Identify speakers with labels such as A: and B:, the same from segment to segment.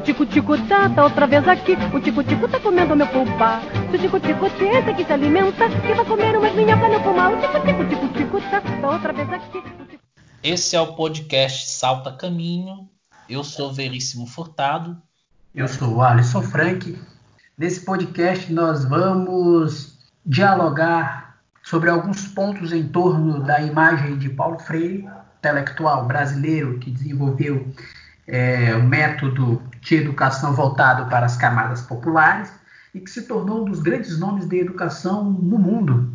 A: O tico-tico tá, tá outra vez aqui. O tico-tico tá comendo meu pulpa. Se o tico-tico esse que se alimenta, que vai comer umas minhocas no pulmão. O tico-tico, tico-tico tá, tá outra vez aqui.
B: Esse é o podcast Salta Caminho. Eu sou Veríssimo Furtado.
C: Eu sou o Alisson Frank. Nesse podcast nós vamos dialogar sobre alguns pontos em torno da imagem de Paulo Freire, intelectual brasileiro que desenvolveu é, o método de educação voltado para as camadas populares e que se tornou um dos grandes nomes da educação no mundo,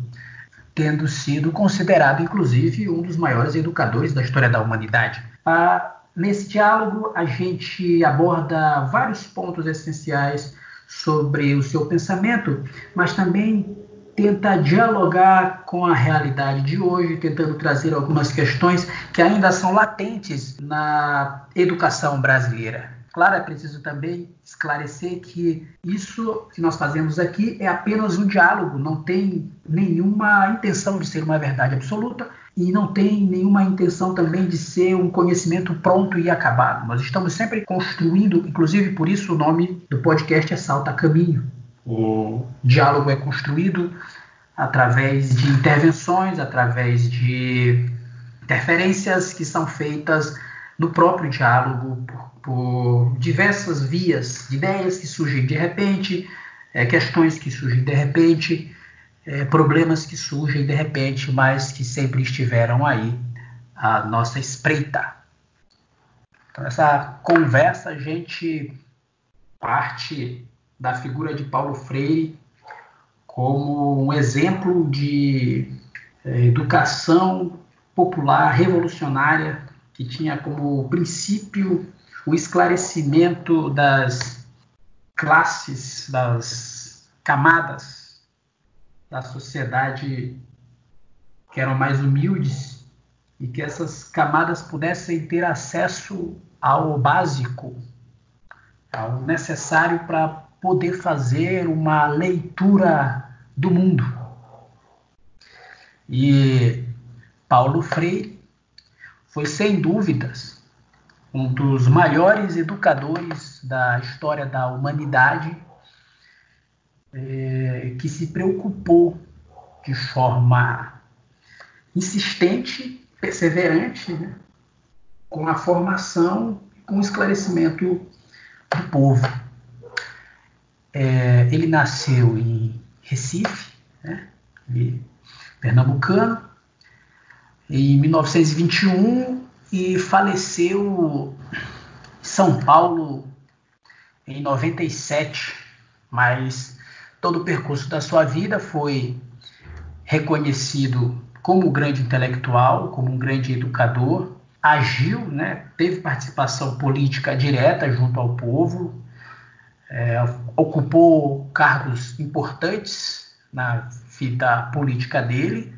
C: tendo sido considerado, inclusive, um dos maiores educadores da história da humanidade. Ah, nesse diálogo, a gente aborda vários pontos essenciais sobre o seu pensamento, mas também tenta dialogar com a realidade de hoje, tentando trazer algumas questões que ainda são latentes na educação brasileira. Claro, é preciso também esclarecer que isso que nós fazemos aqui é apenas um diálogo, não tem nenhuma intenção de ser uma verdade absoluta e não tem nenhuma intenção também de ser um conhecimento pronto e acabado. Nós estamos sempre construindo, inclusive por isso o nome do podcast é Salta Caminho. O diálogo é construído através de intervenções, através de interferências que são feitas no próprio diálogo por, por diversas vias, ideias que surgem de repente, é, questões que surgem de repente, é, problemas que surgem de repente, mas que sempre estiveram aí à nossa espreita. Então, essa conversa a gente parte da figura de Paulo Freire como um exemplo de é, educação popular revolucionária que tinha como princípio o esclarecimento das classes, das camadas da sociedade que eram mais humildes e que essas camadas pudessem ter acesso ao básico, ao necessário para poder fazer uma leitura do mundo. E Paulo Freire foi sem dúvidas um dos maiores educadores da história da humanidade, é, que se preocupou de forma insistente, perseverante, né, com a formação, com o esclarecimento do povo. É, ele nasceu em Recife, né, pernambucano, em 1921 e faleceu em São Paulo em 97, mas todo o percurso da sua vida foi reconhecido como um grande intelectual, como um grande educador, agiu, né, teve participação política direta junto ao povo, é, ocupou cargos importantes na vida política dele,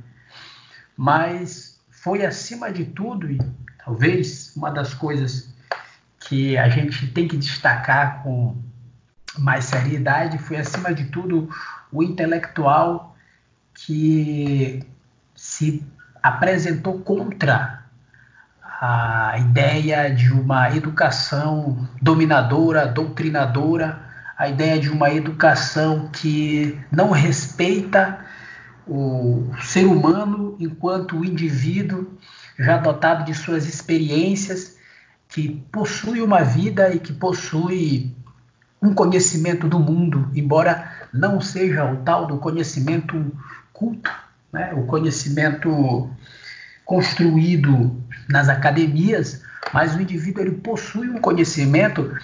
C: mas foi acima de tudo e talvez uma das coisas que a gente tem que destacar com mais seriedade foi acima de tudo o intelectual que se apresentou contra a ideia de uma educação dominadora, doutrinadora, a ideia de uma educação que não respeita o ser humano enquanto indivíduo já dotado de suas experiências, que possui uma vida e que possui um conhecimento do mundo, embora não seja o tal do conhecimento culto, né? o conhecimento construído nas academias, mas o indivíduo ele possui um conhecimento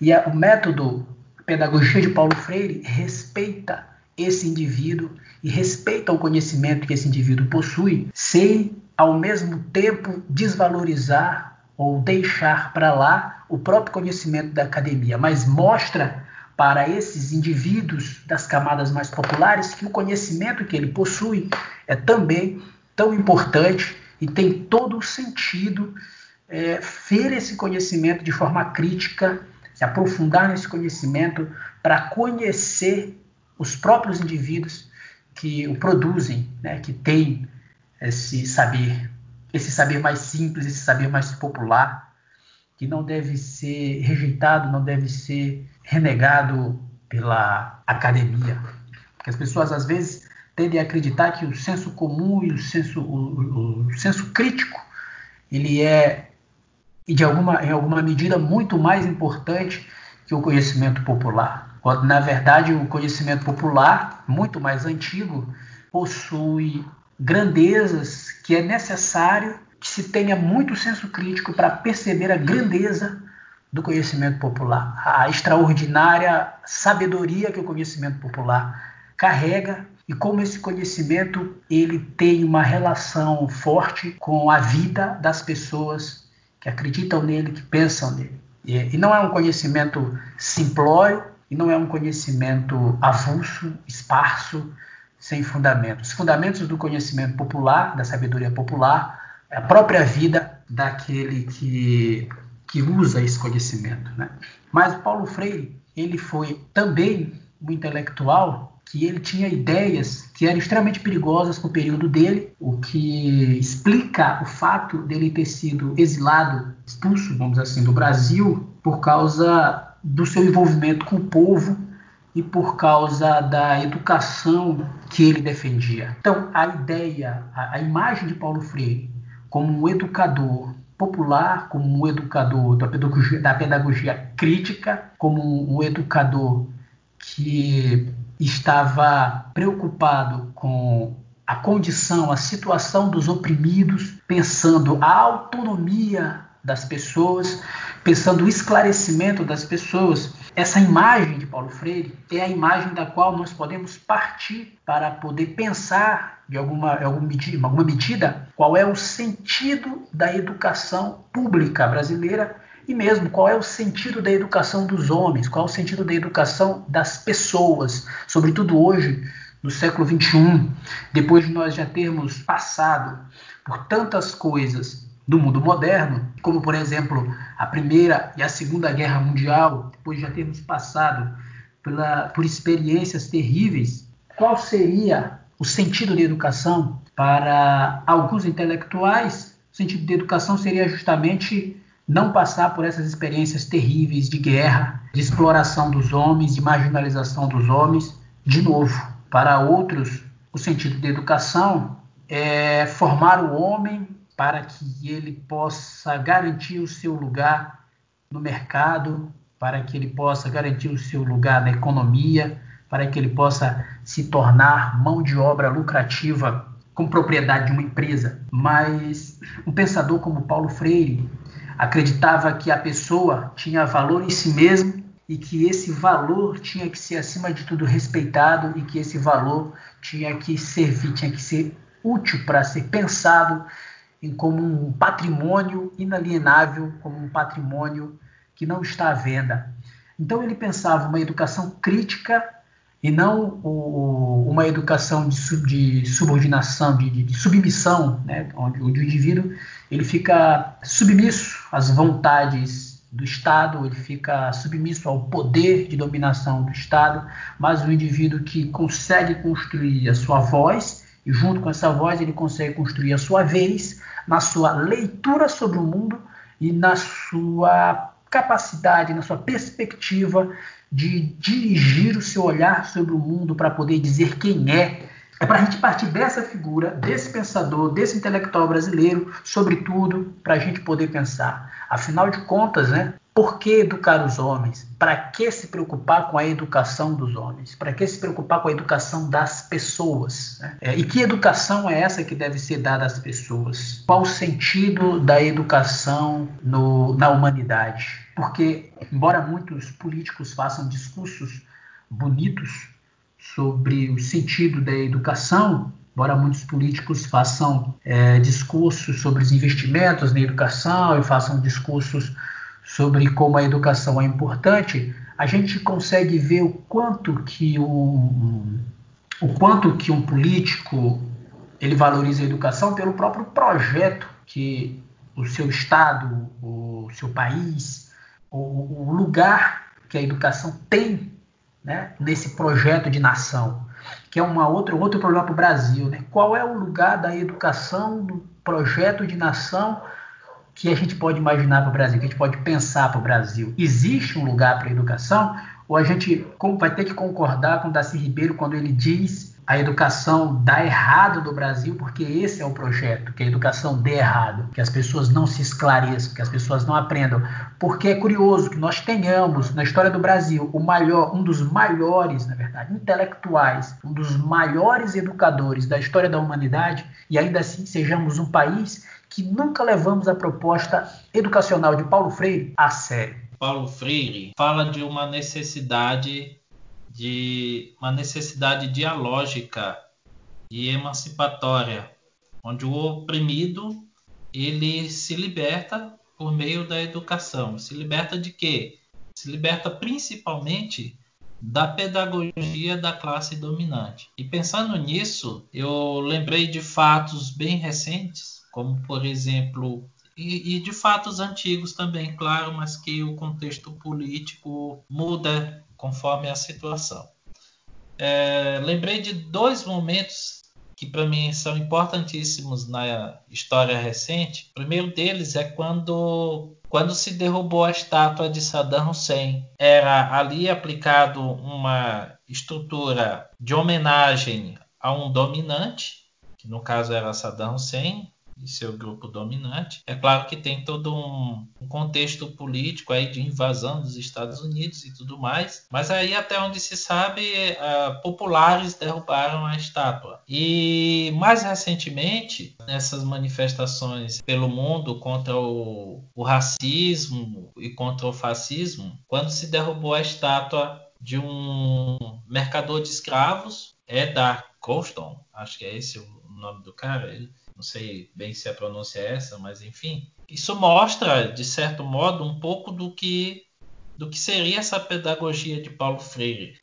C: e o método a pedagogia de Paulo Freire respeita esse indivíduo e respeita o conhecimento que esse indivíduo possui, sem ao mesmo tempo desvalorizar ou deixar para lá o próprio conhecimento da academia, mas mostra para esses indivíduos das camadas mais populares que o conhecimento que ele possui é também tão importante e tem todo o sentido é, ver esse conhecimento de forma crítica, se aprofundar nesse conhecimento para conhecer os próprios indivíduos que o produzem, né, que têm esse saber, esse saber mais simples, esse saber mais popular. que não deve ser rejeitado, não deve ser renegado pela academia. Porque as pessoas às vezes tendem a acreditar que o senso comum e o senso, o, o senso crítico ele é de alguma, em alguma medida muito mais importante que o conhecimento popular. Na verdade, o conhecimento popular, muito mais antigo, possui grandezas que é necessário que se tenha muito senso crítico para perceber a grandeza do conhecimento popular, a extraordinária sabedoria que o conhecimento popular carrega e como esse conhecimento ele tem uma relação forte com a vida das pessoas que acreditam nele, que pensam nele. E, não é um conhecimento simplório e não é um conhecimento avulso, esparso, sem fundamentos. Os fundamentos do conhecimento popular, da sabedoria popular, é a própria vida daquele que, que usa esse conhecimento. Né? Mas o Paulo Freire, ele foi também um intelectual que ele tinha ideias que eram extremamente perigosas para o período dele, o que explica o fato dele ter sido exilado, expulso, vamos dizer assim, do Brasil por causa do seu envolvimento com o povo e por causa da educação que ele defendia. Então, a ideia, a, a imagem de Paulo Freire como um educador popular, como um educador da pedagogia, da pedagogia crítica, como um, educador que estava preocupado com a condição, a situação dos oprimidos, pensando a autonomia das pessoas, pensando o esclarecimento das pessoas. Essa imagem de Paulo Freire é a imagem da qual nós podemos partir para poder pensar, de alguma, alguma, medida, alguma medida, qual é o sentido da educação pública brasileira e mesmo qual é o sentido da educação dos homens, qual é o sentido da educação das pessoas, sobretudo hoje, no século XXI, depois de nós já termos passado por tantas coisas do mundo moderno, como por exemplo a Primeira e a Segunda Guerra Mundial, depois de já termos passado pela, por experiências terríveis, qual seria o sentido da educação para alguns intelectuais? O sentido da educação seria justamente não passar por essas experiências terríveis de guerra, de exploração dos homens, de marginalização dos homens, de novo. Para outros, o sentido da educação é formar o homem para que ele possa garantir o seu lugar no mercado, para que ele possa garantir o seu lugar na economia, para que ele possa se tornar mão de obra lucrativa com propriedade de uma empresa. Mas um pensador como Paulo Freire, acreditava que a pessoa tinha valor em si mesmo e que esse valor tinha que ser acima de tudo respeitado e que esse valor tinha que servir, tinha que ser útil para ser pensado em como um patrimônio inalienável, como um patrimônio que não está à venda. Então ele pensava uma educação crítica e não o, uma educação de, sub, de subordinação, de, de, submissão, né? onde, onde, o indivíduo ele fica submisso às vontades do Estado, ele fica submisso ao poder de dominação do Estado, mas o indivíduo que consegue construir a sua voz, e junto com essa voz ele consegue construir a sua vez, na sua leitura sobre o mundo e na sua capacidade, na sua perspectiva de dirigir o seu olhar sobre o mundo para poder dizer quem é. É para a gente partir dessa figura, desse pensador, desse intelectual brasileiro, sobretudo, para a gente poder pensar. Afinal de contas, né, por que educar os homens? Para que se preocupar com a educação dos homens? Para que se preocupar com a educação das pessoas? Né? É, e que educação é essa que deve ser dada às pessoas? Qual o sentido da educação no, na humanidade? Porque, embora muitos políticos façam discursos bonitos sobre o sentido da educação, embora muitos políticos façam é, discursos sobre os investimentos na educação e façam discursos sobre como a educação é importante, a gente consegue ver o quanto que um, o quanto que um político ele valoriza a educação pelo próprio projeto que o seu estado, o seu país, o, o lugar que a educação tem né, nesse projeto de nação, que é uma outra, outro problema para o Brasil. Né? Qual é o lugar da educação no projeto de nação que a gente pode imaginar para o Brasil, que a gente pode pensar para o Brasil? Existe um lugar para a educação? Ou a gente vai ter que concordar com o Darcy Ribeiro quando ele diz a educação dá errado no Brasil, porque esse é o projeto, que a educação dê errado, que as pessoas não se esclareçam, que as pessoas não aprendam. Porque é curioso que nós tenhamos na história do Brasil o maior, um dos maiores, na verdade, intelectuais, um dos maiores educadores da história da humanidade, e ainda assim sejamos um país que nunca levamos a proposta educacional de Paulo Freire a sério.
B: Paulo Freire fala de uma necessidade de uma necessidade dialógica e emancipatória, onde o oprimido ele se liberta por meio da educação. Se liberta de quê? Se liberta principalmente da pedagogia da classe dominante. E pensando nisso, eu lembrei de fatos bem recentes, como por exemplo e, e, de fatos antigos também, claro, mas que o contexto político muda conforme a situação. É, lembrei de dois momentos que para mim são importantíssimos na história recente. O primeiro deles é quando quando se derrubou a estátua de Saddam Hussein. Era ali aplicado uma estrutura de homenagem a um dominante, que no caso era Saddam Hussein, e seu grupo dominante. É claro que tem todo um, contexto político aí de invasão dos Estados Unidos e tudo mais, mas aí até onde se sabe, uh, populares derrubaram a estátua. E mais recentemente, nessas manifestações pelo mundo contra o, o racismo e contra o fascismo, quando se derrubou a estátua de um mercador de escravos, é da Colston, acho que é esse o nome do cara, ele não sei bem se a pronúncia é essa, mas enfim, isso mostra, de certo modo, um pouco do que, do que seria essa pedagogia de Paulo Freire,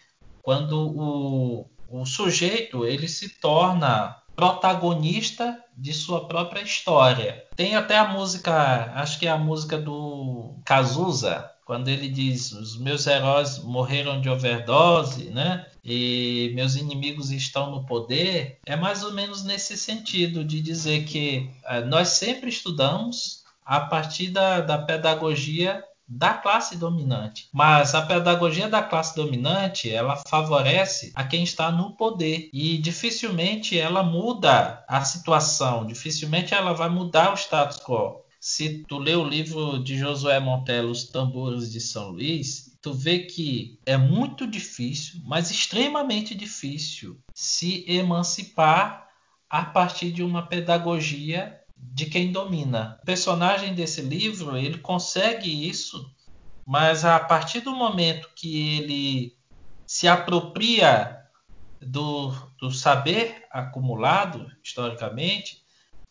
B: quando o, o sujeito ele se torna protagonista de sua própria história. Tem até a música, acho que é a música do Cazuza, quando ele diz: Os meus heróis morreram de overdose, né? E meus inimigos estão no poder, é mais ou menos nesse sentido de dizer que é, nós sempre estudamos a partir da, da pedagogia da classe dominante. Mas a pedagogia da classe dominante, ela favorece a quem está no poder e dificilmente ela muda a situação, dificilmente ela vai mudar o status quo se tu lê o livro de Josué Montello, Os Tambores de São Luís, tu vê que é muito difícil, mas extremamente difícil, se emancipar a partir de uma pedagogia de quem domina. O personagem desse livro, ele consegue isso, mas a partir do momento que ele se apropria do, do saber acumulado historicamente,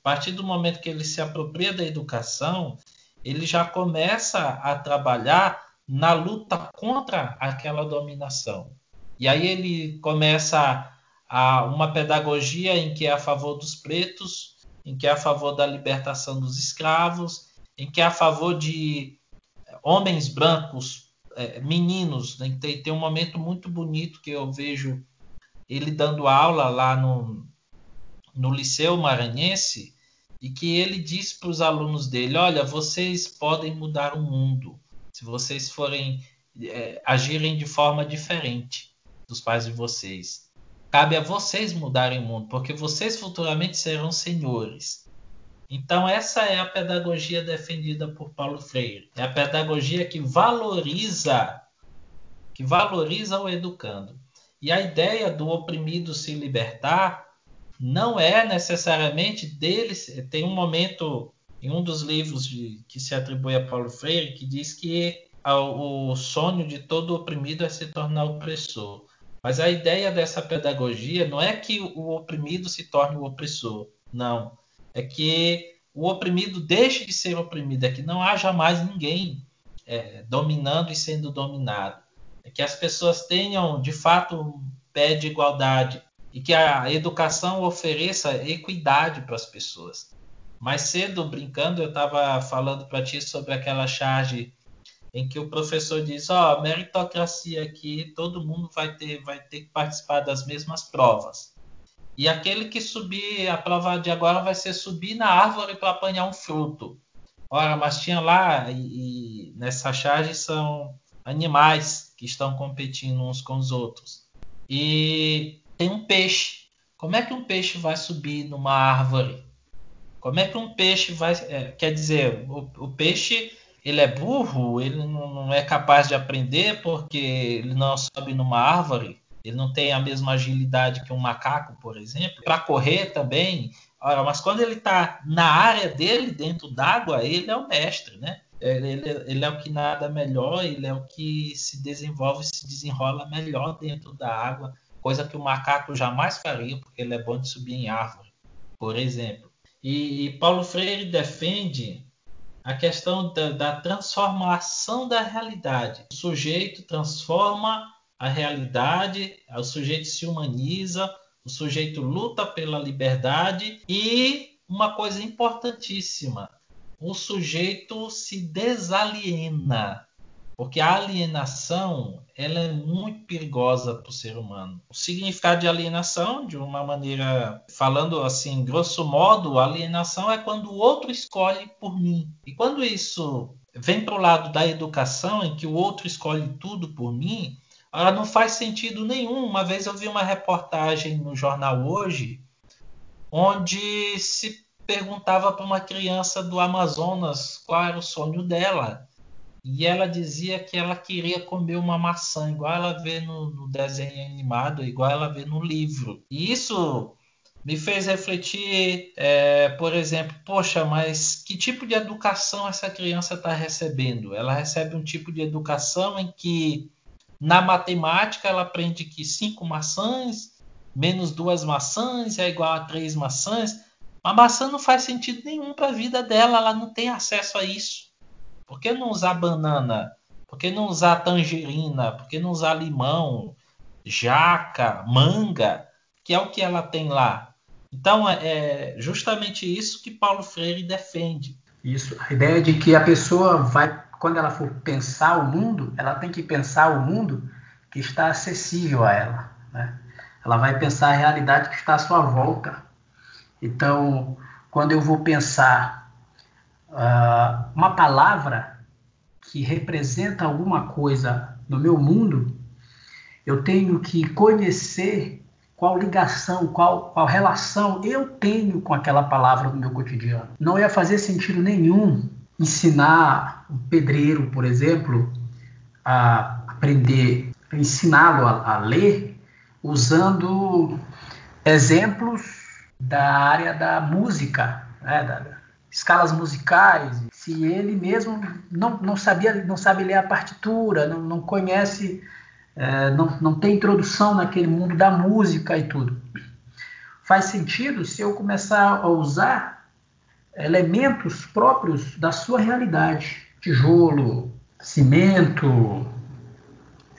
B: a partir do momento que ele se apropria da educação, ele já começa a trabalhar na luta contra aquela dominação. E aí ele começa a uma pedagogia em que é a favor dos pretos, em que é a favor da libertação dos escravos, em que é a favor de homens brancos, é, meninos. Né? Tem, tem um momento muito bonito que eu vejo ele dando aula lá no, no Liceu Maranhense, e que ele diz para os alunos dele: olha, vocês podem mudar o mundo se vocês forem é, agirem de forma diferente dos pais de vocês. Cabe a vocês mudarem o mundo, porque vocês futuramente serão senhores. Então essa é a pedagogia defendida por Paulo Freire. É a pedagogia que valoriza que valoriza o educando. E a ideia do oprimido se libertar não é necessariamente deles. Tem um momento em um dos livros de, que se atribui a Paulo Freire que diz que o sonho de todo oprimido é se tornar opressor. Mas a ideia dessa pedagogia não é que o oprimido se torne o opressor. Não. É que o oprimido deixe de ser oprimido, é que não haja mais ninguém é, dominando e sendo dominado. É que as pessoas tenham, de fato, um pé de igualdade, e que a educação ofereça equidade para as pessoas. Mais cedo, brincando, eu estava falando para ti sobre aquela charge em que o professor diz: ó, oh, meritocracia aqui, todo mundo vai ter, vai ter que participar das mesmas provas. E aquele que subir, a prova de agora vai ser subir na árvore para apanhar um fruto. Ora, mas tinha lá, e, e nessa charge são animais que estão competindo uns com os outros. E tem um peixe. Como é que um peixe vai subir numa árvore? Como é que um peixe vai. É, quer dizer, o, o, peixe ele é burro, ele não, é capaz de aprender porque ele não sobe numa árvore, ele não tem a mesma agilidade que um macaco, por exemplo. Para correr também, mas quando ele está na área dele, dentro d'água, ele é o mestre, né? Ele, ele, ele, é o que nada melhor, ele é o que se desenvolve, se desenrola melhor dentro da água, coisa que o macaco jamais faria, porque ele é bom de subir em árvore, por exemplo. E, e Paulo Freire defende a questão da, da, transformação da realidade. O sujeito transforma a realidade, o sujeito se humaniza, o sujeito luta pela liberdade e uma coisa importantíssima, o sujeito se desaliena. Porque a alienação ela é muito perigosa para o ser humano. O significado de alienação, de uma maneira, falando assim, grosso modo, alienação é quando o outro escolhe por mim. E quando isso vem para o lado da educação, em que o outro escolhe tudo por mim, ela não faz sentido nenhum. Uma vez eu vi uma reportagem no jornal hoje, onde se perguntava para uma criança do Amazonas qual era o sonho dela. E ela dizia que ela queria comer uma maçã, igual ela vê no, no desenho animado, igual ela vê no livro. E isso me fez refletir, é, por exemplo, poxa, mas que tipo de educação essa criança está recebendo? Ela recebe um tipo de educação em que na matemática ela aprende que cinco maçãs menos duas maçãs é igual a três maçãs. A maçã não faz sentido nenhum para a vida dela, ela não tem acesso a isso. Por que não usar banana? Por que não usar tangerina? Por que não usar limão, jaca, manga? Que é o que ela tem lá. Então é, é justamente isso que Paulo Freire defende.
C: Isso, a ideia de que a pessoa vai, quando ela for pensar o mundo, ela tem que pensar o mundo que está acessível a ela. Né? Ela vai pensar a realidade que está à sua volta. Então, quando eu vou pensar uh, uma palavra que representa alguma coisa no meu mundo, eu tenho que conhecer qual ligação, qual, qual relação eu tenho com aquela palavra no meu cotidiano. Não ia fazer sentido nenhum ensinar um pedreiro, por exemplo, a aprender, ensiná-lo a, a ler usando exemplos da área da música, né, da, escalas musicais, se ele mesmo não, não sabia, não sabe ler a partitura, não, não conhece, é, não, não tem introdução naquele mundo da música e tudo. Faz sentido se eu começar a usar elementos próprios da sua realidade, tijolo, cimento,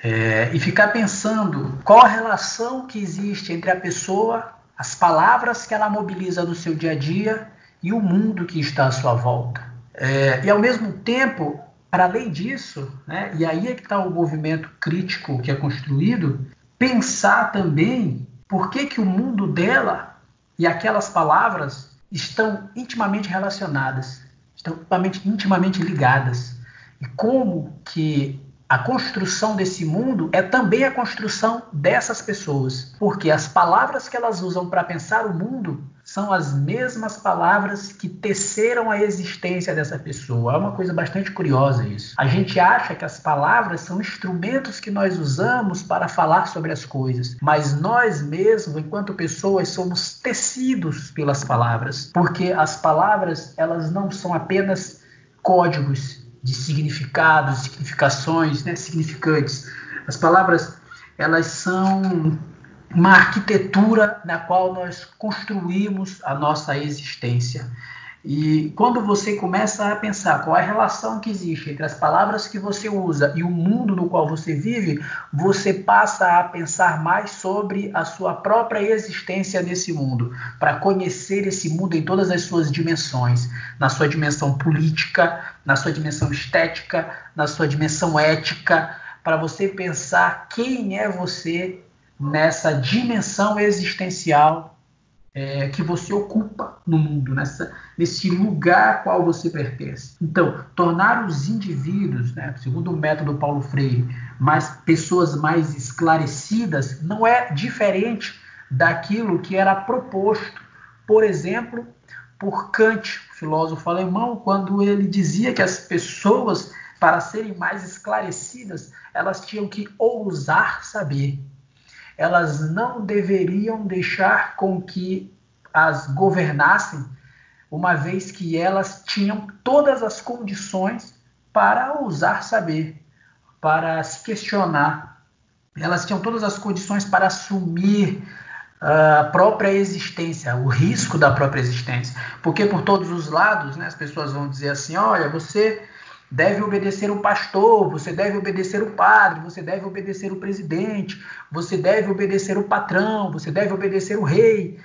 C: é, e ficar pensando qual a relação que existe entre a pessoa, as palavras que ela mobiliza no seu dia a dia e o mundo que está à sua volta. É, e ao mesmo tempo, para além disso, né, e aí é que está o movimento crítico que é construído, pensar também por que, que o mundo dela e aquelas palavras estão intimamente relacionadas, estão intimamente, intimamente ligadas. E como que a construção desse mundo é também a construção dessas pessoas, porque as palavras que elas usam para pensar o mundo são as mesmas palavras que teceram a existência dessa pessoa. É uma coisa bastante curiosa isso. A gente acha que as palavras são instrumentos que nós usamos para falar sobre as coisas, mas nós mesmos, enquanto pessoas, somos tecidos pelas palavras, porque as palavras elas não são apenas códigos de significados, significações, né, significantes. As palavras elas são uma arquitetura na qual nós construímos a nossa existência. E quando você começa a pensar qual é a relação que existe entre as palavras que você usa e o mundo no qual você vive, você passa a pensar mais sobre a sua própria existência nesse mundo, para conhecer esse mundo em todas as suas dimensões, na sua dimensão política, na sua dimensão estética, na sua dimensão ética, para você pensar quem é você nessa dimensão existencial é, que você ocupa no mundo, nessa, nesse lugar a qual você pertence. Então, tornar os indivíduos, né, segundo o método Paulo Freire, mais pessoas mais esclarecidas, não é diferente daquilo que era proposto, por exemplo, por Kant, filósofo alemão, quando ele dizia que as pessoas, para serem mais esclarecidas, elas tinham que ousar saber elas não deveriam deixar com que as governassem, uma vez que elas tinham todas as condições para ousar saber, para se questionar. Elas tinham todas as condições para assumir a própria existência, o risco da própria existência. Porque por todos os lados, né, as pessoas vão dizer assim: olha, você deve obedecer o pastor, você deve obedecer o padre, você deve obedecer o presidente, você deve obedecer o patrão, você deve obedecer o rei.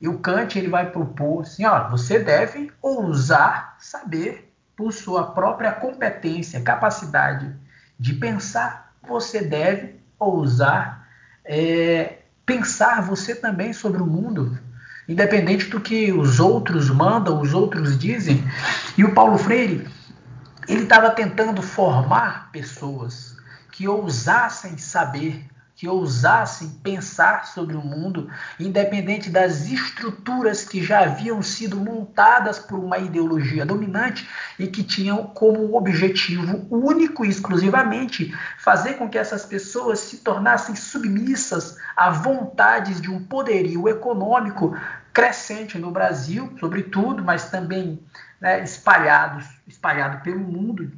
C: E o Kant ele vai propor assim, ó, você deve ousar saber por sua própria competência, capacidade de pensar, você deve ousar é, pensar você também sobre o mundo, independente do que os outros mandam, os outros dizem. E o Paulo Freire ele estava tentando formar pessoas que ousassem saber, que ousassem pensar sobre o mundo, independente das estruturas que já haviam sido montadas por uma ideologia dominante e que tinham como objetivo único e exclusivamente fazer com que essas pessoas se tornassem submissas a vontades de um poderio econômico crescente no Brasil, sobretudo, mas também né, espalhados, espalhado pelo mundo,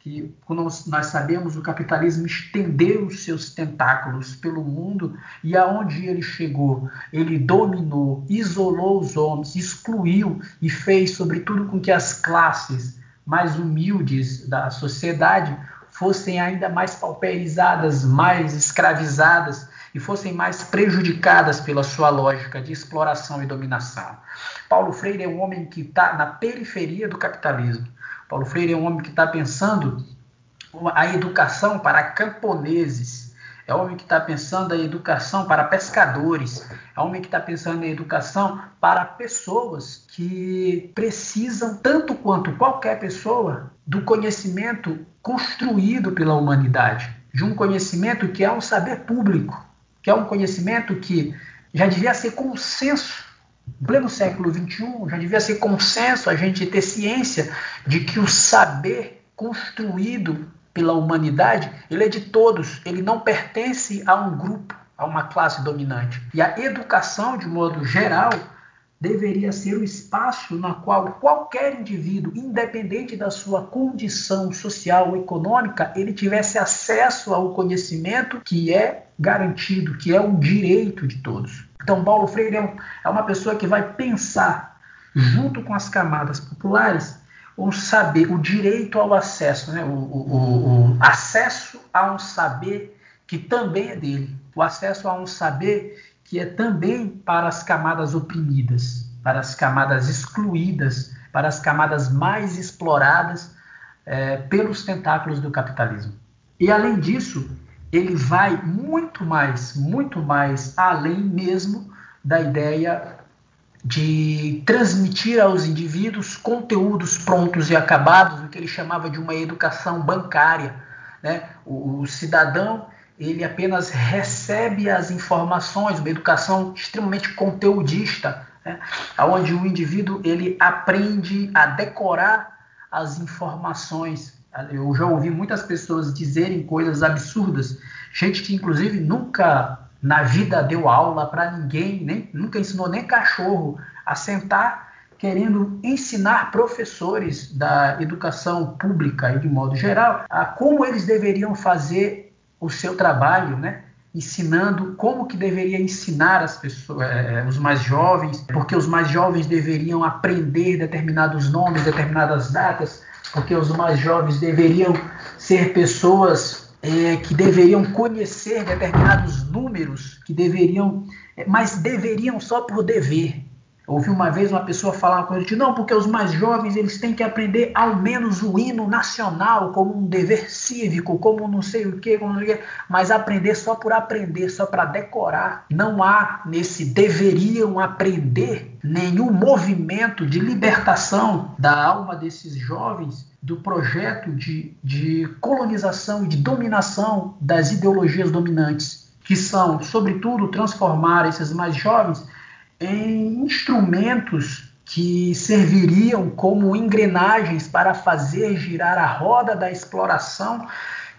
C: que como nós sabemos o capitalismo estendeu os seus tentáculos pelo mundo e aonde ele chegou, ele dominou, isolou os homens, excluiu e fez sobretudo com que as classes mais humildes da sociedade fossem ainda mais pauperizadas, mais escravizadas e fossem mais prejudicadas pela sua lógica de exploração e dominação. Paulo Freire é um homem que está na periferia do capitalismo. Paulo Freire é um homem que está pensando a educação para camponeses. É um homem que está pensando a educação para pescadores. É um homem que está pensando em educação para pessoas que precisam, tanto quanto qualquer pessoa, do conhecimento construído pela humanidade. De um conhecimento que é um saber público que é um conhecimento que já devia ser consenso. Em pleno século XXI, já devia ser consenso a gente ter ciência de que o saber construído pela humanidade, ele é de todos, ele não pertence a um grupo, a uma classe dominante. E a educação, de modo geral, deveria ser o espaço na qual qualquer indivíduo, independente da sua condição social ou econômica, ele tivesse acesso ao conhecimento que é garantido, que é um direito de todos. Então, Paulo Freire é, é uma pessoa que vai pensar, junto com as camadas populares, o saber, o direito ao acesso, né? o, o, o acesso a um saber que também é dele, o acesso a um saber que é também para as camadas oprimidas, para as camadas excluídas, para as camadas mais exploradas é, pelos tentáculos do capitalismo. E além disso, ele vai muito mais, muito mais além mesmo da ideia de transmitir aos indivíduos conteúdos prontos e acabados, o que ele chamava de uma educação bancária. Né? O, o cidadão ele apenas recebe as informações, uma educação extremamente conteudista, né? onde o indivíduo ele aprende a decorar as informações. Eu já ouvi muitas pessoas dizerem coisas absurdas, gente que inclusive nunca na vida deu aula para ninguém, nem, nunca ensinou nem cachorro a sentar querendo ensinar professores da educação pública e de modo geral a como eles deveriam fazer o seu trabalho, né? ensinando como que deveria ensinar as pessoas, é, os mais jovens, porque os mais jovens deveriam aprender determinados nomes, determinadas datas, porque os mais jovens deveriam ser pessoas é, que deveriam conhecer determinados números, que deveriam, mas deveriam só por dever. Ouvi uma vez uma pessoa falar uma coisa não, porque os mais jovens eles têm que aprender ao menos o hino nacional como um dever cívico, como não sei o que, mas aprender só por aprender, só para decorar. Não há nesse deveriam aprender nenhum movimento de libertação da alma desses jovens do projeto de, de colonização e de dominação das ideologias dominantes, que são, sobretudo, transformar esses mais jovens em instrumentos que serviriam como engrenagens para fazer girar a roda da exploração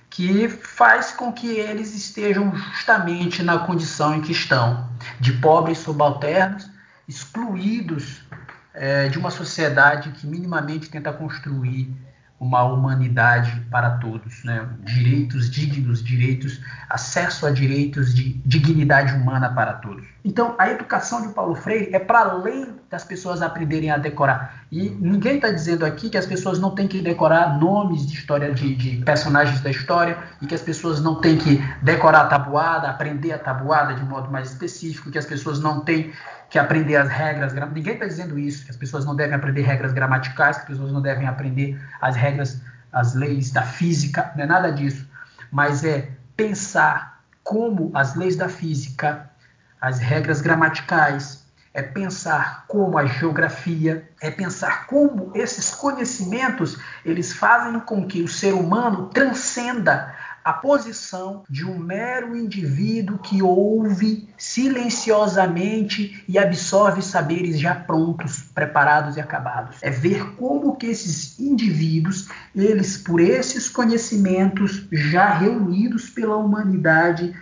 C: que faz com que eles estejam justamente na condição em que estão, de pobres subalternos, excluídos é, de uma sociedade que minimamente tenta construir uma humanidade para todos, né? direitos dignos, direitos, acesso a direitos de dignidade humana para todos. Então, a educação de Paulo Freire é para além das pessoas aprenderem a decorar. E ninguém está dizendo aqui que as pessoas não têm que decorar nomes de história de, de, personagens da história e que as pessoas não têm que decorar a tabuada, aprender a tabuada de modo mais específico, que as pessoas não têm que aprender as regras. Ninguém está dizendo isso, que as pessoas não devem aprender regras gramaticais, que as pessoas não devem aprender as regras, as leis da física, não é nada disso. Mas é pensar como as leis da física, as regras gramaticais, é pensar como a geografia, é pensar como esses conhecimentos eles fazem com que o ser humano transcenda a posição de um mero indivíduo que ouve silenciosamente e absorve saberes já prontos, preparados e acabados. É ver como que esses indivíduos, eles por esses conhecimentos já reunidos pela humanidade,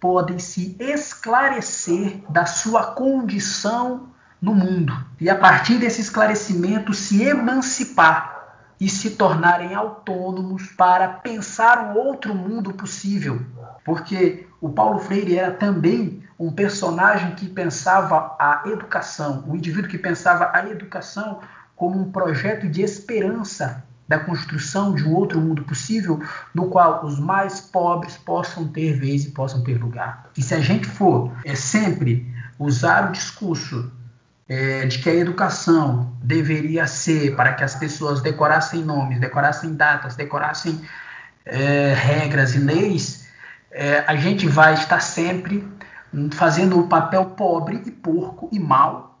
C: podem se esclarecer da sua condição no mundo e a partir desse esclarecimento se emancipar e se tornarem autônomos para pensar um outro mundo possível. Porque o Paulo Freire era também um personagem que pensava a educação, o indivíduo que pensava a educação como um projeto de esperança da construção de um outro mundo possível, no qual os mais pobres possam ter vez e possam ter lugar. E se a gente for é sempre usar o discurso é, de que a educação deveria ser para que as pessoas decorassem nomes, decorassem datas, decorassem é, regras e leis, é, a gente vai estar sempre fazendo o papel pobre e porco e mal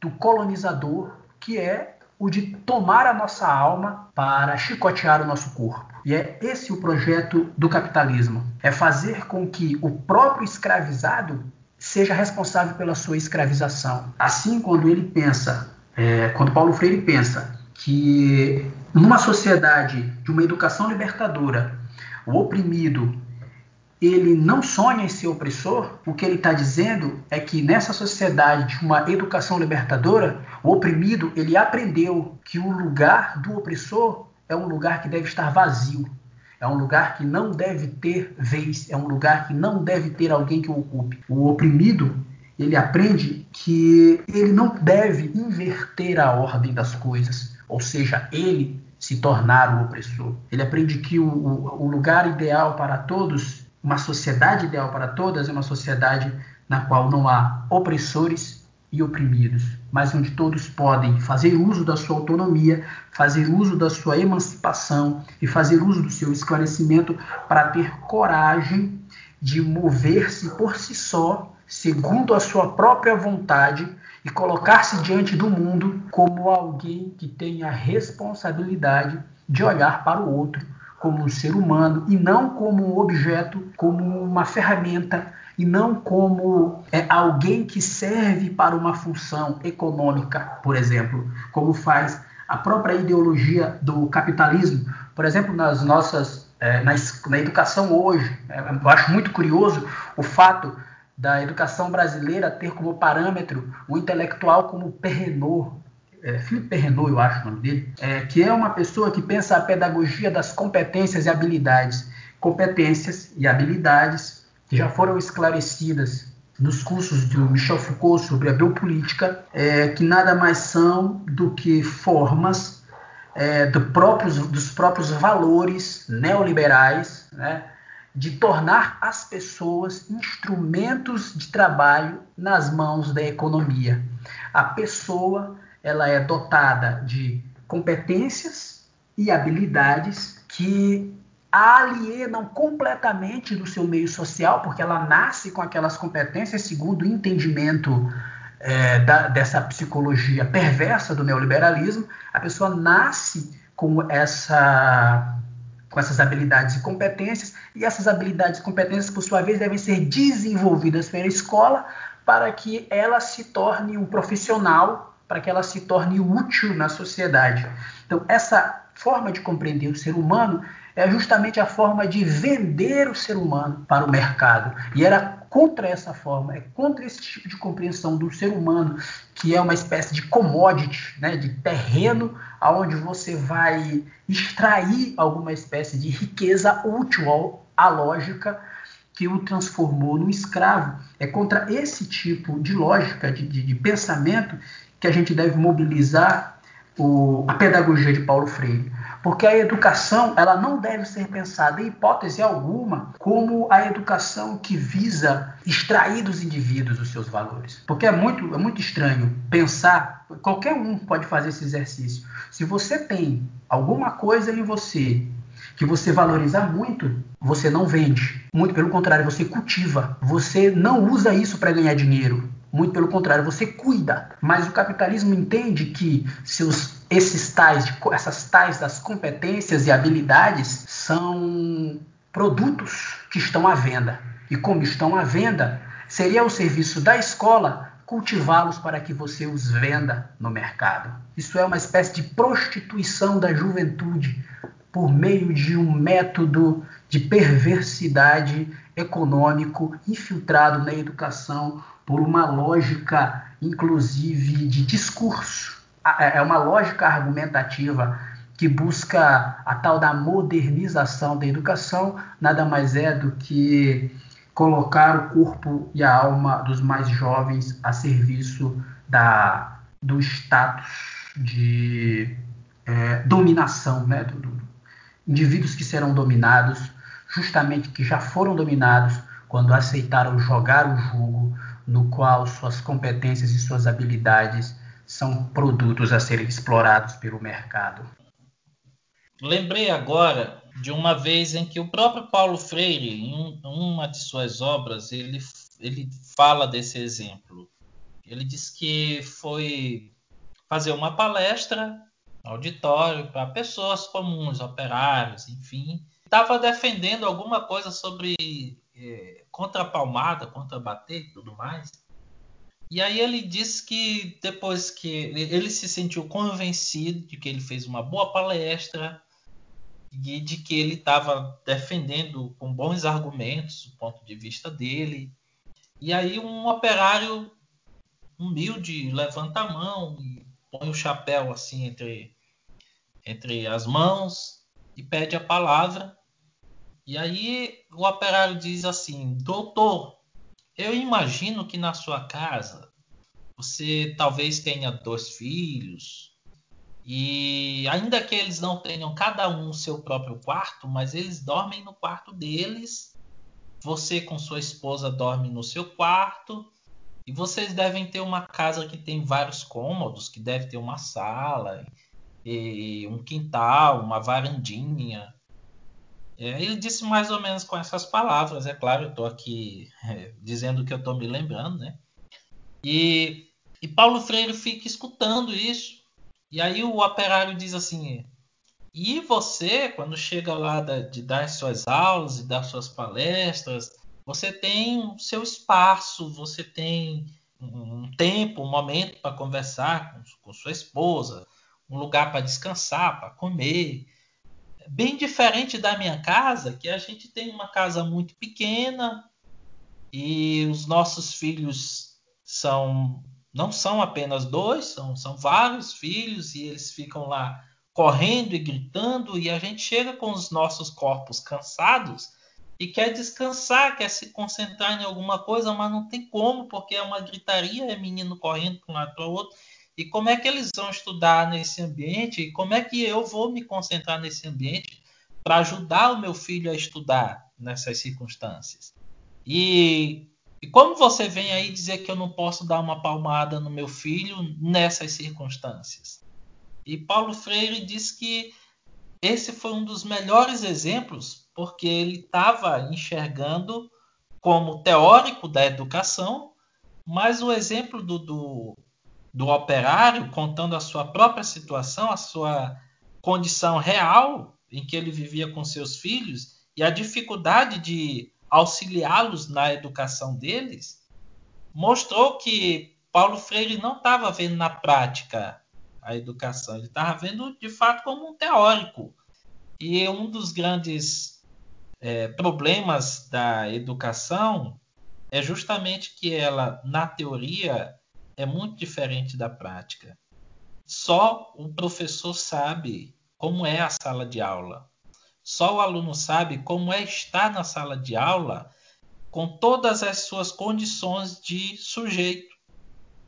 C: do colonizador, que é o de tomar a nossa alma para chicotear o nosso corpo. E é esse o projeto do capitalismo: é fazer com que o próprio escravizado seja responsável pela sua escravização. Assim, quando ele pensa, é, quando Paulo Freire pensa que numa sociedade de uma educação libertadora, o oprimido ele não sonha em ser opressor, o que ele está dizendo é que nessa sociedade de uma educação libertadora, o oprimido ele aprendeu que o lugar do opressor é um lugar que deve estar vazio, é um lugar que não deve ter vez, é um lugar que não deve ter alguém que o ocupe. O oprimido, ele aprende que ele não deve inverter a ordem das coisas, ou seja, ele se tornar o opressor. Ele aprende que o, o, o lugar ideal para todos, uma sociedade ideal para todas, é uma sociedade na qual não há opressores e oprimidos, mas onde todos podem fazer uso da sua autonomia, fazer uso da sua emancipação e fazer uso do seu esclarecimento para ter coragem de mover-se por si só, segundo a sua própria vontade, e colocar-se diante do mundo como alguém que tem a responsabilidade de olhar para o outro como um ser humano e não como um objeto, como uma ferramenta e não como é, alguém que serve para uma função econômica, por exemplo, como faz a própria ideologia do capitalismo. Por exemplo, nas nossas é, na, na, educação hoje, é, eu acho muito curioso o fato da educação brasileira ter como parâmetro o intelectual como Perrenot, é, Philippe Perrenot, eu acho o nome dele, é, que é uma pessoa que pensa a pedagogia das competências e habilidades. Competências e habilidades que já foram esclarecidas nos cursos do Michel Foucault sobre a biopolítica, é, que nada mais são do que formas é, do próprios, dos próprios valores neoliberais, né, de tornar as pessoas instrumentos de trabalho nas mãos da economia. A pessoa ela é dotada de competências e habilidades que a alienam completamente do seu meio social, porque ela nasce com aquelas competências segundo o entendimento é, da, dessa psicologia perversa do neoliberalismo. A pessoa nasce com essa com essas habilidades e competências, e essas habilidades e competências, por sua vez, devem ser desenvolvidas pela escola para que ela se torne um profissional, para que ela se torne útil na sociedade. Então, essa forma de compreender o ser humano é justamente a forma de vender o ser humano para o mercado. E era contra essa forma, é contra esse tipo de compreensão do ser humano, que é uma espécie de commodity, né, de terreno aonde você vai extrair alguma espécie de riqueza útil à lógica que o transformou no escravo. É contra esse tipo de lógica, de, de, de pensamento, que a gente deve mobilizar o, a pedagogia de Paulo Freire porque a educação ela não deve ser pensada em hipótese alguma como a educação que visa extrair dos indivíduos os seus valores. Porque é muito, é muito estranho pensar, qualquer um pode fazer esse exercício. Se você tem alguma coisa em você que você valoriza muito, você não vende. Muito pelo contrário, você cultiva. Você não usa isso para ganhar dinheiro. Muito pelo contrário, você cuida. Mas o capitalismo entende que seus esses tais, essas tais das competências e habilidades são produtos que estão à venda. E como estão à venda, seria o serviço da escola cultivá-los para que você os venda no mercado. Isso é uma espécie de prostituição da juventude por meio de um método de perversidade econômico infiltrado na educação por uma lógica, inclusive, de discurso. É, é uma lógica argumentativa que busca a tal da modernização da educação, nada mais é do que colocar o corpo e a alma dos mais jovens a serviço da, do status de é, dominação, né? Do, do, indivíduos que serão dominados, justamente que já foram dominados quando aceitaram jogar o jogo no qual suas competências e suas habilidades são produtos a serem explorados pelo mercado.
B: Lembrei agora de uma vez em que o próprio Paulo Freire, em uma de suas obras, ele, ele fala desse exemplo. Ele diz que foi fazer uma palestra auditório para pessoas comuns, operários, enfim. Estava defendendo alguma coisa sobre é, contra palmada, contra bater e tudo mais. E aí ele disse que depois que ele se sentiu convencido de que ele fez uma boa palestra e de que ele estava defendendo com bons argumentos o ponto de vista dele. E aí um operário humilde levanta a mão e põe o chapéu assim entre entre as mãos e pede a palavra. E aí o operário diz assim: Doutor, eu imagino que na sua casa você talvez tenha dois filhos. E ainda que eles não tenham cada um seu próprio quarto, mas eles dormem no quarto deles. Você com sua esposa dorme no seu quarto. E vocês devem ter uma casa que tem vários cômodos, que deve ter uma sala, um quintal, uma varandinha. É, ele disse mais ou menos com essas palavras, é claro, eu estou aqui é, dizendo o que eu estou me lembrando, né? E, e Paulo Freire fica escutando isso. E aí o operário diz assim: e você, quando chega lá de dar suas aulas e dar suas palestras, você tem o seu espaço, você tem um tempo, um momento para conversar com, com sua esposa, um lugar para descansar, para comer bem diferente da minha casa, que a gente tem uma casa muito pequena e os nossos filhos são não são apenas dois, são, são vários filhos e eles ficam lá correndo e gritando e a gente chega com os nossos corpos cansados e quer descansar, quer se concentrar em alguma coisa, mas não tem como porque é uma gritaria, é menino correndo para um lado para o outro e como é que eles vão estudar nesse ambiente? E como é que eu vou me concentrar nesse ambiente para ajudar o meu filho a estudar nessas circunstâncias. E, e como você vem aí dizer que eu não posso dar uma palmada no meu filho nessas circunstâncias? E Paulo Freire diz que esse foi um dos melhores exemplos, porque ele estava enxergando como teórico da educação, mas o exemplo do, do, do operário contando a sua própria situação, a sua condição real em que ele vivia com seus filhos e a dificuldade de auxiliá-los na educação deles, mostrou que Paulo Freire não estava vendo na prática a educação, ele estava vendo de fato como um teórico. E um dos grandes é, problemas da educação é justamente que ela, na teoria, é muito diferente da prática. Só o professor sabe como é a sala de aula. Só o aluno sabe como é estar na sala de aula com todas as suas condições de sujeito,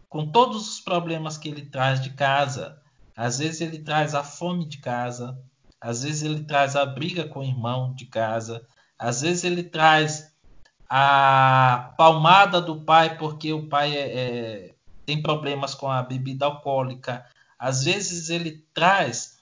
B: com todos os problemas que ele traz de casa. Às vezes ele traz a fome de casa, às vezes ele traz a briga com o irmão de casa, às vezes ele traz a palmada do pai porque o pai é, é, tem problemas com a bebida alcoólica. Às vezes ele traz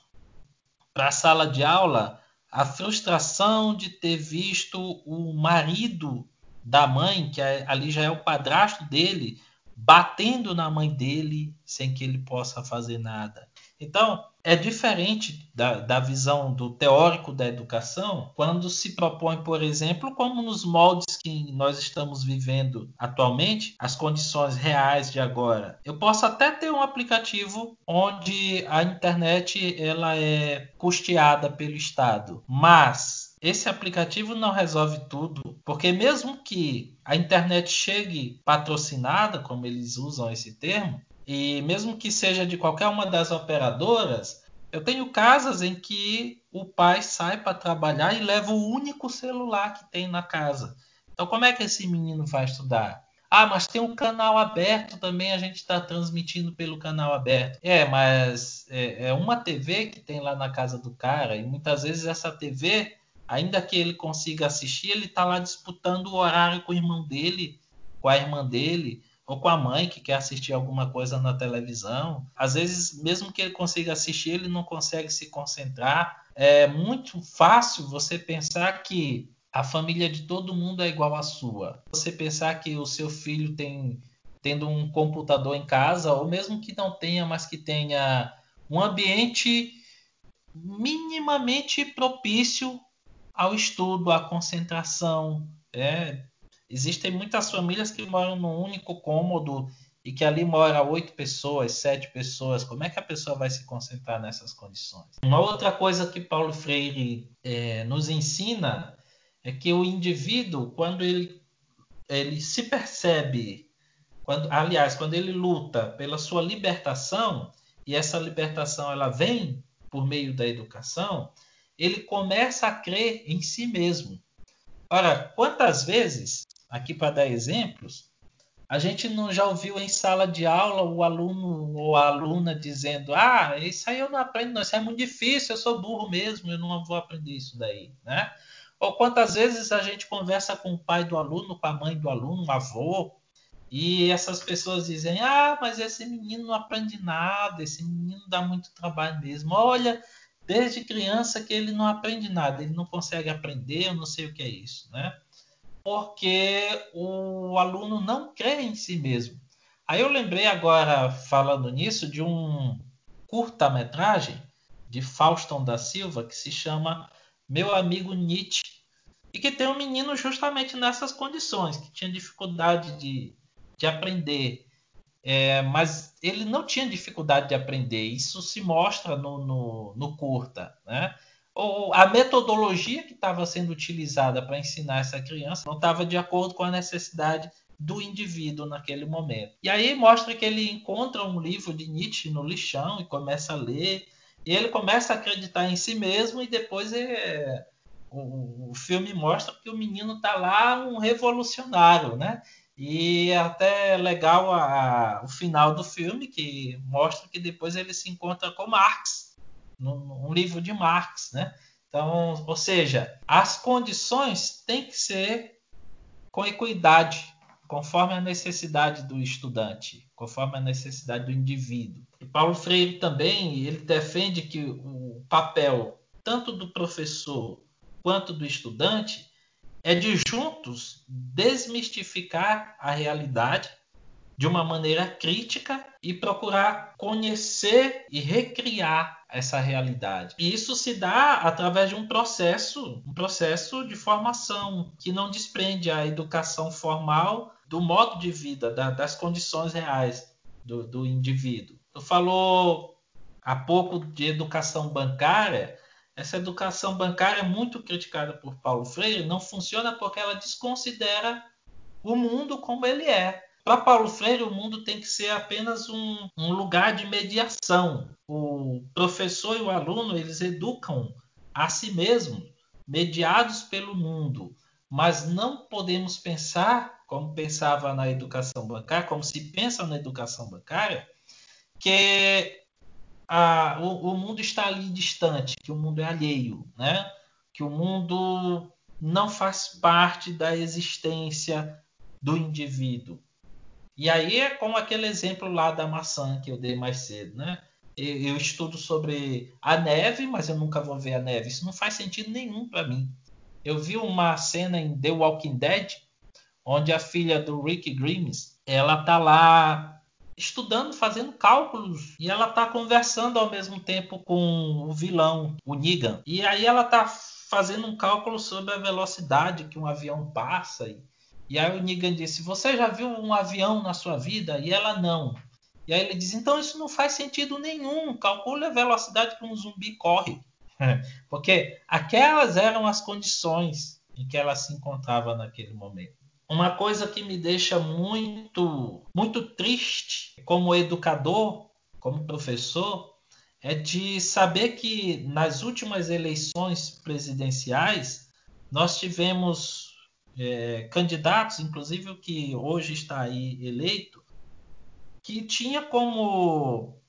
B: para a sala de aula a frustração de ter visto o marido da mãe, que é, ali já é o padrasto dele, batendo na mãe dele sem que ele possa fazer nada. Então, é diferente da, da, visão do teórico da educação quando se propõe, por exemplo, como nos moldes que nós estamos vivendo atualmente, as condições reais de agora. Eu posso até ter um aplicativo onde a internet ela é custeada pelo Estado, mas esse aplicativo não resolve tudo, porque mesmo que a internet chegue patrocinada, como eles usam esse termo, e mesmo que seja de qualquer uma das operadoras, eu tenho casas em que o pai sai para trabalhar e leva o único celular que tem na casa. Então, como é que esse menino vai estudar? Ah, mas tem um canal aberto também, a gente está transmitindo pelo canal aberto. É, mas é, é, uma TV que tem lá na casa do cara, e muitas vezes essa TV, ainda que ele consiga assistir, ele está lá disputando o horário com o irmão dele, com a irmã dele ou com a mãe que quer assistir alguma coisa na televisão. Às vezes, mesmo que ele consiga assistir, ele não consegue se concentrar. É muito fácil você pensar que a família de todo mundo é igual à sua. Você pensar que o seu filho tem tendo um computador em casa, ou mesmo que não tenha, mas que tenha um ambiente minimamente propício ao estudo, à concentração, é, Existem muitas famílias que moram num único cômodo e que ali mora oito pessoas, sete pessoas. Como é que a pessoa vai se concentrar nessas condições? Uma outra coisa que Paulo Freire é, nos ensina é que o indivíduo, quando ele, ele se percebe, quando, aliás, quando ele luta pela sua libertação, e essa libertação ela vem por meio da educação, ele começa a crer em si mesmo. Ora, quantas vezes aqui para dar exemplos, a gente não já ouviu em sala de aula o aluno ou a aluna dizendo: Ah, isso aí eu não aprendo, não, isso é muito difícil, eu sou burro mesmo, eu não vou aprender isso daí, né? Ou quantas vezes a gente conversa com o pai do aluno, com a mãe do aluno, um avô, e essas pessoas dizem: Ah, mas esse menino não aprende nada, esse menino dá muito trabalho mesmo. Olha, desde criança que ele não aprende nada, ele não consegue aprender, eu não sei o que é isso, né? porque o aluno não crê em si mesmo. Aí eu lembrei agora, falando nisso, de um curta-metragem de Fauston da Silva que se chama Meu Amigo Nietzsche e que tem um menino justamente nessas condições, que tinha dificuldade de, de aprender, é, mas ele não tinha dificuldade de aprender. Isso se mostra no, no, no curta, né? a metodologia que estava sendo utilizada para ensinar essa criança não estava de acordo com a necessidade do indivíduo naquele momento. E aí mostra que ele encontra um livro de Nietzsche no lixão e começa a ler, e ele começa a acreditar em si mesmo e depois é, o, o, filme mostra que o menino está lá um revolucionário, né? E é até legal a, a, o final do filme que mostra que depois ele se encontra com Marx num, livro de Marx, né? Então, ou seja, as condições têm que ser com equidade, conforme a necessidade do estudante, conforme a necessidade do indivíduo. E Paulo Freire também ele defende que o papel tanto do professor quanto do estudante é de juntos desmistificar a realidade de uma maneira crítica e procurar conhecer e recriar essa realidade. E isso se dá através de um processo, um processo de formação que não desprende a educação formal do modo de vida, da, das condições reais do, do indivíduo. Tu falou há pouco de educação bancária. Essa educação bancária é muito criticada por Paulo Freire, não funciona porque ela desconsidera o mundo como ele é. Para Paulo Freire, o mundo tem que ser apenas um, um, lugar de mediação. O professor e o aluno eles educam a si mesmos, mediados pelo mundo, mas não podemos pensar como pensava na educação bancária, como se pensa na educação bancária, que a, o, o mundo está ali distante, que o mundo é alheio, né? que o mundo não faz parte da existência do indivíduo. E aí é como aquele exemplo lá da maçã que eu dei mais cedo, né? Eu estudo sobre a neve, mas eu nunca vou ver a neve. Isso não faz sentido nenhum para mim. Eu vi uma cena em The Walking Dead, onde a filha do Rick Grimes, ela tá lá estudando, fazendo cálculos, e ela tá conversando ao mesmo tempo com o vilão, o Negan. E aí ela tá fazendo um cálculo sobre a velocidade que um avião passa e e aí o Negan disse: Você já viu um avião na sua vida? E ela não. E aí ele diz: Então isso não faz sentido nenhum. Calcule a velocidade que um zumbi corre. Porque aquelas eram as condições em que ela se encontrava naquele momento. Uma coisa que me deixa muito, muito triste como educador, como professor, é de saber que nas últimas eleições presidenciais nós tivemos é, candidatos, inclusive o que hoje está aí eleito, que tinha como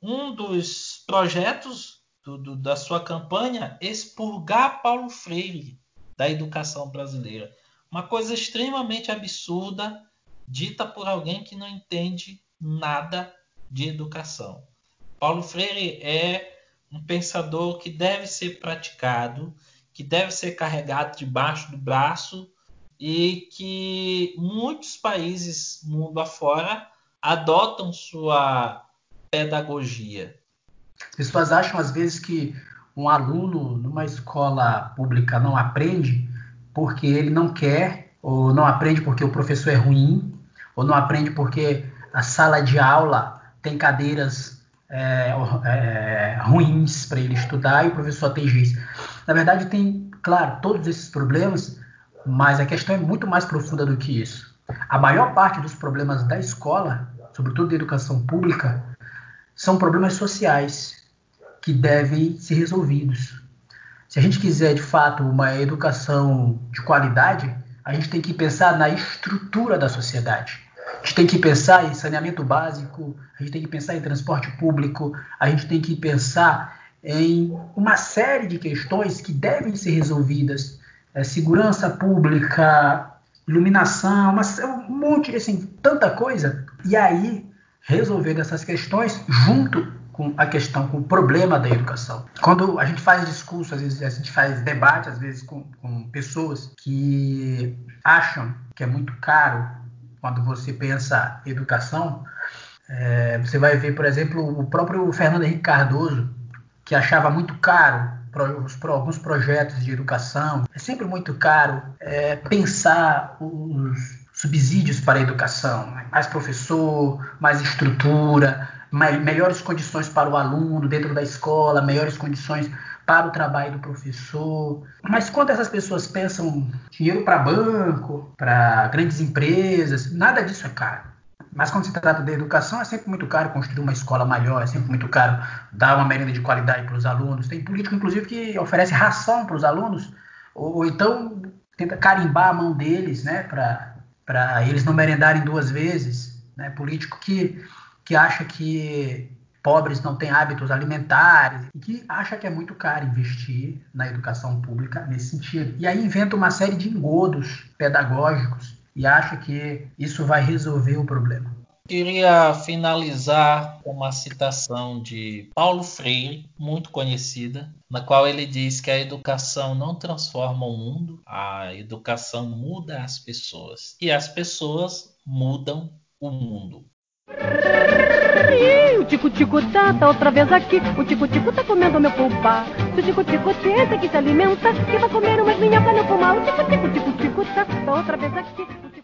B: um dos projetos do, do, da sua campanha expurgar Paulo Freire da educação brasileira. Uma coisa extremamente absurda, dita por alguém que não entende nada de educação. Paulo Freire é um pensador que deve ser praticado, que deve ser carregado debaixo do braço e que muitos países mundo afora adotam sua pedagogia.
C: As pessoas acham às vezes que um aluno numa escola pública não aprende porque ele não quer, ou não aprende porque o professor é ruim, ou não aprende porque a sala de aula tem cadeiras é, é, ruins para ele estudar e o professor tem jeito. Na verdade, tem, claro, todos esses problemas mas a questão é muito mais profunda do que isso. A maior parte dos problemas da escola, sobretudo da educação pública, são problemas sociais que devem ser resolvidos. Se a gente quiser, de fato, uma educação de qualidade, a gente tem que pensar na estrutura da sociedade. A gente tem que pensar em saneamento básico, a gente tem que pensar em transporte público, a gente tem que pensar em uma série de questões que devem ser resolvidas é, segurança pública, iluminação, uma, um monte, assim, tanta coisa. E aí, resolvendo essas questões junto com a questão, com o problema da educação. Quando a gente faz discurso, às vezes a gente faz debate, às vezes com, com pessoas que acham que é muito caro quando você pensa educação, é, você vai ver, por exemplo, o próprio Fernando Henrique Cardoso, que achava muito caro alguns projetos de educação. É sempre muito caro é, pensar os subsídios para a educação, mais professor, mais estrutura, melhores condições para o aluno dentro da escola, melhores condições para o trabalho do professor. Mas quando essas pessoas pensam dinheiro para banco, para grandes empresas, nada disso é caro. Mas quando se trata de educação, é sempre muito caro construir uma escola maior, é sempre muito caro dar uma merenda de qualidade para os alunos. Tem político, inclusive, que oferece ração para os alunos, ou, ou, então tenta carimbar a mão deles, né, para eles não merendarem duas vezes. Né? Político que, que acha que pobres não têm hábitos alimentares, e que acha que é muito caro investir na educação pública nesse sentido. E aí inventa uma série de engodos pedagógicos e acha que isso vai resolver o problema.
B: Queria finalizar com uma citação de Paulo Freire, muito conhecida, na qual ele diz que a educação não transforma o mundo, a educação muda as pessoas e as pessoas mudam o mundo.
A: O tico-tico tá, tá outra vez aqui. O tico-tico tá comendo meu pulpar. Se o tico-tico tenta que se alimenta, que vai comer umas minhocas no pulmão. O tico-tico, tico-tico tá, tá outra vez aqui.